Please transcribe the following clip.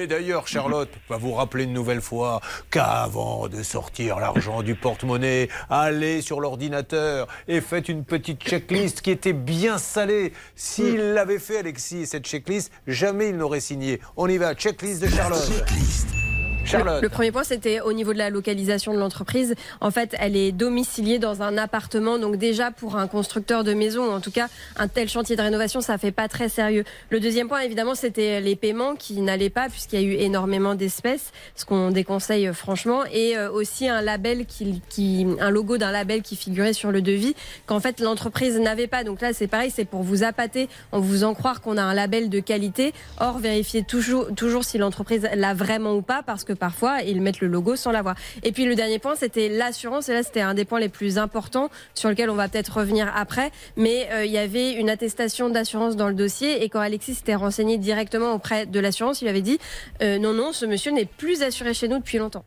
Et d'ailleurs, Charlotte va vous rappeler une nouvelle fois qu'avant de sortir l'argent du porte-monnaie, allez sur l'ordinateur et faites une petite checklist qui était bien salée. S'il l'avait fait, Alexis, cette checklist, jamais il n'aurait signé. On y va, checklist de Charlotte. Le, premier point, c'était au niveau de la localisation de l'entreprise. En fait, elle est domiciliée dans un appartement. Donc déjà, pour un constructeur de maison, en tout cas, un tel chantier de rénovation, ça fait pas très sérieux. Le deuxième point, évidemment, c'était les paiements qui n'allaient pas puisqu'il y a eu énormément d'espèces, ce qu'on déconseille euh, franchement, et euh, aussi un label qui, qui un logo d'un label qui figurait sur le devis qu'en fait l'entreprise n'avait pas. Donc là, c'est pareil, c'est pour vous appâter en vous en croire qu'on a un label de qualité. Or, vérifiez toujours, toujours si l'entreprise l'a vraiment ou pas, parce que parfois, ils mettent le logo sans l'avoir. Et puis le dernier point, c'était l'assurance. Et là, c'était un des points les plus importants sur lequel on va peut-être revenir après. Mais euh, il y avait une attestation d'assurance dans le dossier. Et quand Alexis s'était renseigné directement auprès de l'assurance, il avait dit euh, non, non, ce monsieur n'est plus assuré chez nous depuis longtemps.